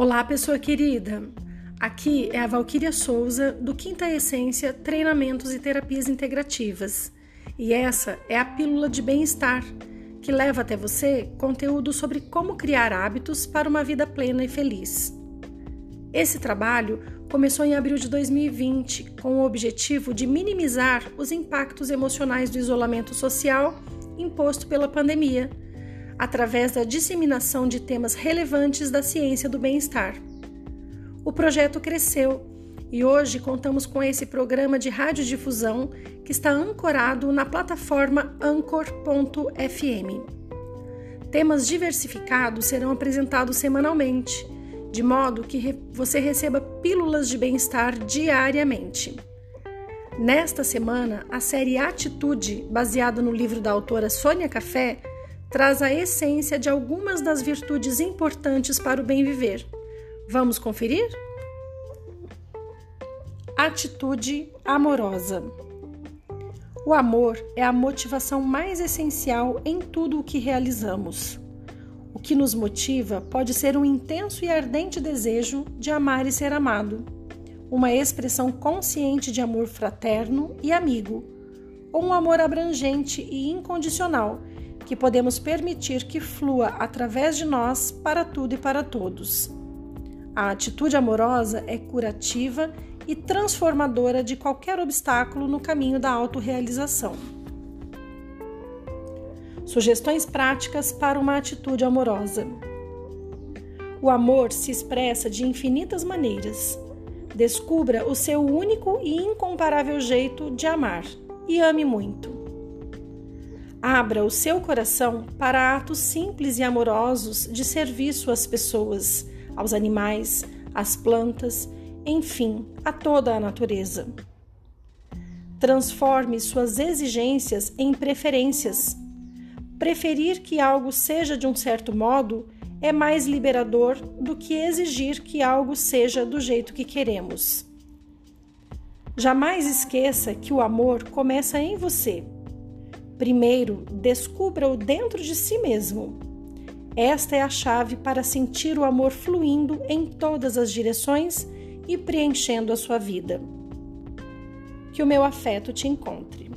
Olá, pessoa querida. Aqui é a Valquíria Souza do Quinta Essência Treinamentos e Terapias Integrativas. E essa é a pílula de bem-estar que leva até você conteúdo sobre como criar hábitos para uma vida plena e feliz. Esse trabalho começou em abril de 2020 com o objetivo de minimizar os impactos emocionais do isolamento social imposto pela pandemia através da disseminação de temas relevantes da ciência do bem-estar. O projeto cresceu e hoje contamos com esse programa de radiodifusão que está ancorado na plataforma anchor.fm. Temas diversificados serão apresentados semanalmente, de modo que você receba pílulas de bem-estar diariamente. Nesta semana, a série Atitude, baseada no livro da autora Sônia Café, traz a essência de algumas das virtudes importantes para o bem viver. Vamos conferir? Atitude amorosa. O amor é a motivação mais essencial em tudo o que realizamos. O que nos motiva pode ser um intenso e ardente desejo de amar e ser amado, uma expressão consciente de amor fraterno e amigo, ou um amor abrangente e incondicional que podemos permitir que flua através de nós para tudo e para todos. A atitude amorosa é curativa e transformadora de qualquer obstáculo no caminho da autorrealização. Sugestões práticas para uma atitude amorosa. O amor se expressa de infinitas maneiras. Descubra o seu único e incomparável jeito de amar e ame muito. Abra o seu coração para atos simples e amorosos de serviço às pessoas, aos animais, às plantas, enfim, a toda a natureza. Transforme suas exigências em preferências. Preferir que algo seja de um certo modo é mais liberador do que exigir que algo seja do jeito que queremos. Jamais esqueça que o amor começa em você Primeiro, descubra-o dentro de si mesmo. Esta é a chave para sentir o amor fluindo em todas as direções e preenchendo a sua vida. Que o meu afeto te encontre.